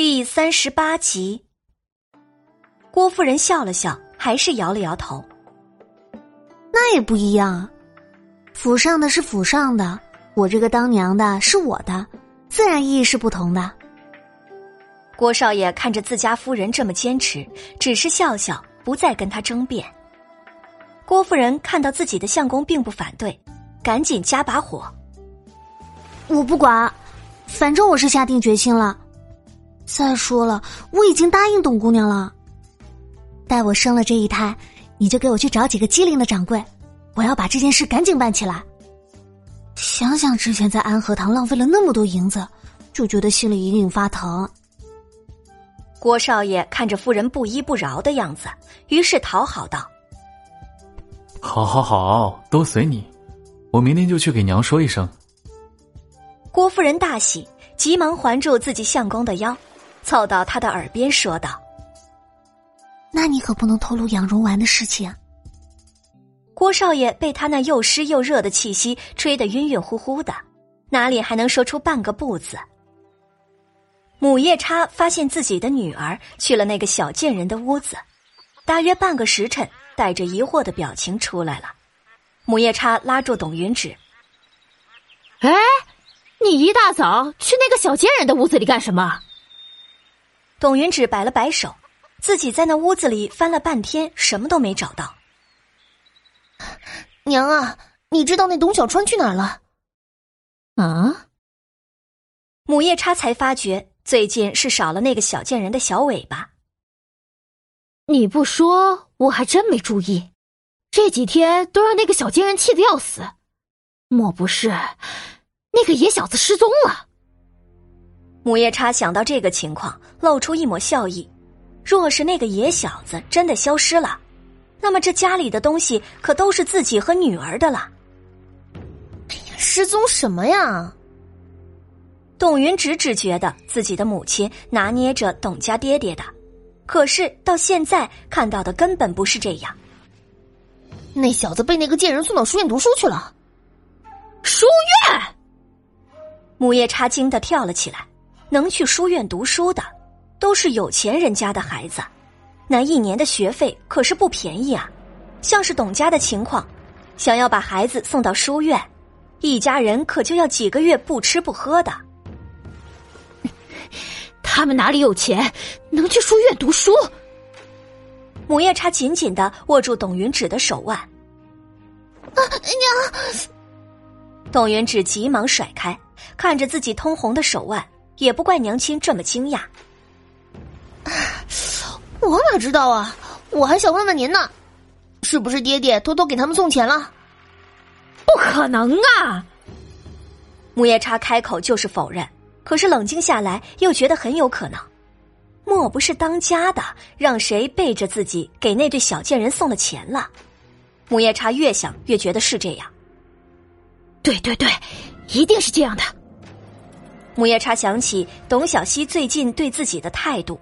第三十八集，郭夫人笑了笑，还是摇了摇头。那也不一样，府上的是府上的，我这个当娘的是我的，自然意义是不同的。郭少爷看着自家夫人这么坚持，只是笑笑，不再跟他争辩。郭夫人看到自己的相公并不反对，赶紧加把火。我不管，反正我是下定决心了。再说了，我已经答应董姑娘了。待我生了这一胎，你就给我去找几个机灵的掌柜，我要把这件事赶紧办起来。想想之前在安和堂浪费了那么多银子，就觉得心里隐隐发疼。郭少爷看着夫人不依不饶的样子，于是讨好道：“好，好，好，都随你。我明天就去给娘说一声。”郭夫人大喜，急忙环住自己相公的腰。凑到他的耳边说道：“那你可不能透露养荣丸的事情。”郭少爷被他那又湿又热的气息吹得晕晕乎乎的，哪里还能说出半个不字？母夜叉发现自己的女儿去了那个小贱人的屋子，大约半个时辰，带着疑惑的表情出来了。母夜叉拉住董云芷：“哎，你一大早去那个小贱人的屋子里干什么？”董云芷摆了摆手，自己在那屋子里翻了半天，什么都没找到。娘啊，你知道那董小川去哪儿了？啊！母夜叉才发觉，最近是少了那个小贱人的小尾巴。你不说，我还真没注意。这几天都让那个小贱人气得要死，莫不是那个野小子失踪了？母夜叉想到这个情况，露出一抹笑意。若是那个野小子真的消失了，那么这家里的东西可都是自己和女儿的了。哎呀，失踪什么呀？董云直只觉得自己的母亲拿捏着董家爹爹的，可是到现在看到的根本不是这样。那小子被那个贱人送到书院读书去了。书院！母夜叉惊得跳了起来。能去书院读书的，都是有钱人家的孩子，那一年的学费可是不便宜啊。像是董家的情况，想要把孩子送到书院，一家人可就要几个月不吃不喝的。他们哪里有钱，能去书院读书？母夜叉紧紧的握住董云芷的手腕。啊娘！董云芷急忙甩开，看着自己通红的手腕。也不怪娘亲这么惊讶。我哪知道啊！我还想问问您呢，是不是爹爹偷偷给他们送钱了？不可能啊！木叶叉开口就是否认，可是冷静下来又觉得很有可能。莫不是当家的让谁背着自己给那对小贱人送了钱了？木叶叉越想越觉得是这样。对对对，一定是这样的。木叶叉想起董小希最近对自己的态度，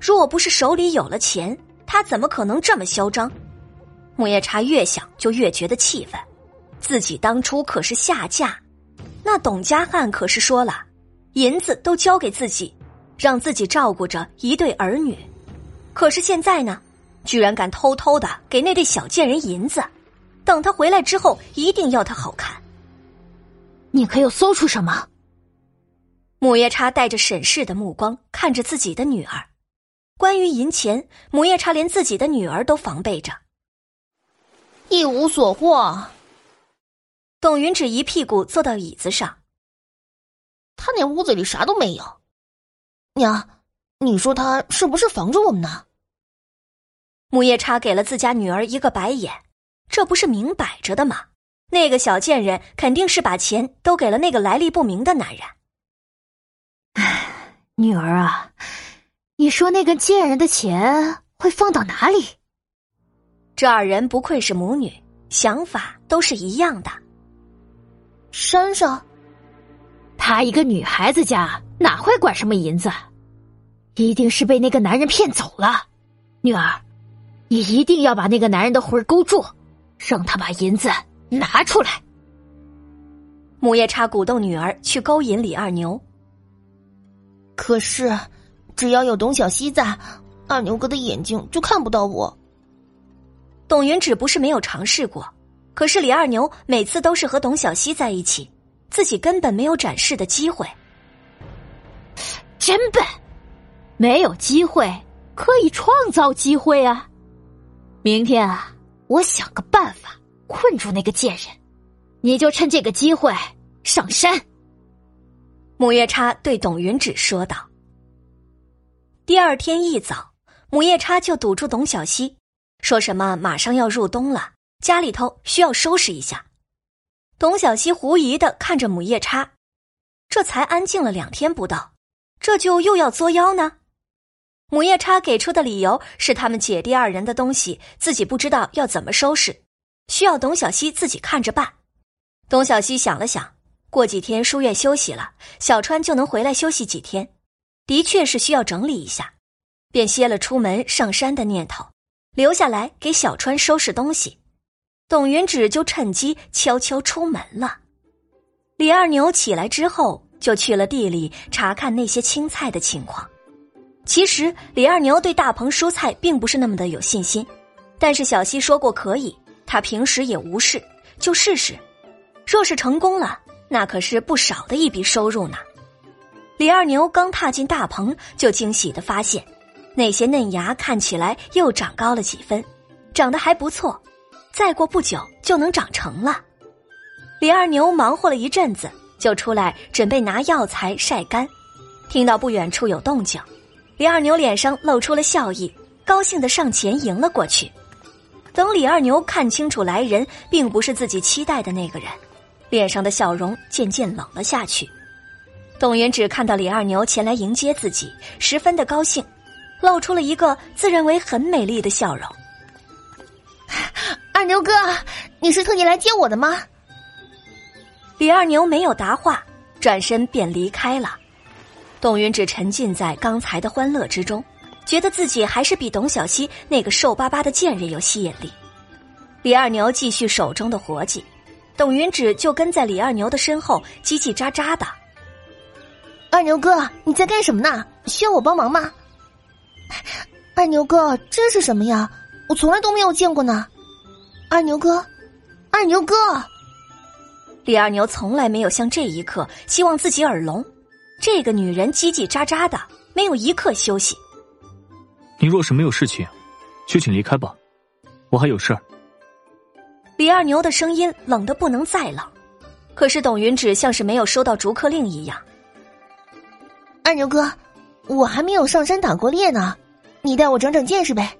若不是手里有了钱，他怎么可能这么嚣张？木叶叉越想就越觉得气愤，自己当初可是下嫁，那董家汉可是说了，银子都交给自己，让自己照顾着一对儿女，可是现在呢，居然敢偷偷的给那对小贱人银子，等他回来之后一定要他好看。你可有搜出什么？母夜叉带着审视的目光看着自己的女儿。关于银钱，母夜叉连自己的女儿都防备着，一无所获。董云芷一屁股坐到椅子上。他那屋子里啥都没有。娘，你说他是不是防着我们呢？母夜叉给了自家女儿一个白眼，这不是明摆着的吗？那个小贱人肯定是把钱都给了那个来历不明的男人。唉，女儿啊，你说那个贱人的钱会放到哪里？这二人不愧是母女，想法都是一样的。山上，她一个女孩子家哪会管什么银子？一定是被那个男人骗走了。女儿，你一定要把那个男人的魂勾住，让他把银子拿出来。母夜叉鼓动女儿去勾引李二牛。可是，只要有董小希在，二牛哥的眼睛就看不到我。董云芷不是没有尝试过，可是李二牛每次都是和董小希在一起，自己根本没有展示的机会。真笨，没有机会可以创造机会啊！明天啊，我想个办法困住那个贱人，你就趁这个机会上山。母夜叉对董云芷说道。第二天一早，母夜叉就堵住董小希，说什么马上要入冬了，家里头需要收拾一下。董小希狐疑的看着母夜叉，这才安静了两天不到。这就又要作妖呢？母夜叉给出的理由是他们姐弟二人的东西自己不知道要怎么收拾，需要董小希自己看着办。董小希想了想，过几天书院休息了，小川就能回来休息几天，的确是需要整理一下，便歇了出门上山的念头，留下来给小川收拾东西。董云芷就趁机悄悄出门了。李二牛起来之后。就去了地里查看那些青菜的情况。其实李二牛对大棚蔬菜并不是那么的有信心，但是小西说过可以，他平时也无事，就试试。若是成功了，那可是不少的一笔收入呢。李二牛刚踏进大棚，就惊喜的发现，那些嫩芽看起来又长高了几分，长得还不错，再过不久就能长成了。李二牛忙活了一阵子。就出来准备拿药材晒干，听到不远处有动静，李二牛脸上露出了笑意，高兴的上前迎了过去。等李二牛看清楚来人并不是自己期待的那个人，脸上的笑容渐渐冷了下去。董云只看到李二牛前来迎接自己，十分的高兴，露出了一个自认为很美丽的笑容。二牛哥，你是特意来接我的吗？李二牛没有答话，转身便离开了。董云只沉浸在刚才的欢乐之中，觉得自己还是比董小希那个瘦巴巴的贱人有吸引力。李二牛继续手中的活计，董云芷就跟在李二牛的身后叽叽喳喳的。二牛哥，你在干什么呢？需要我帮忙吗？二牛哥，这是什么呀？我从来都没有见过呢。二牛哥，二牛哥。李二牛从来没有像这一刻希望自己耳聋，这个女人叽叽喳喳的，没有一刻休息。你若是没有事情，就请离开吧，我还有事儿。李二牛的声音冷的不能再冷，可是董云芷像是没有收到逐客令一样。二牛哥，我还没有上山打过猎呢，你带我长长见识呗。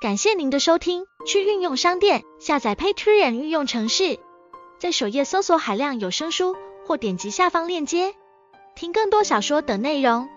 感谢您的收听，去运用商店下载 Patreon 运用城市，在首页搜索海量有声书，或点击下方链接听更多小说等内容。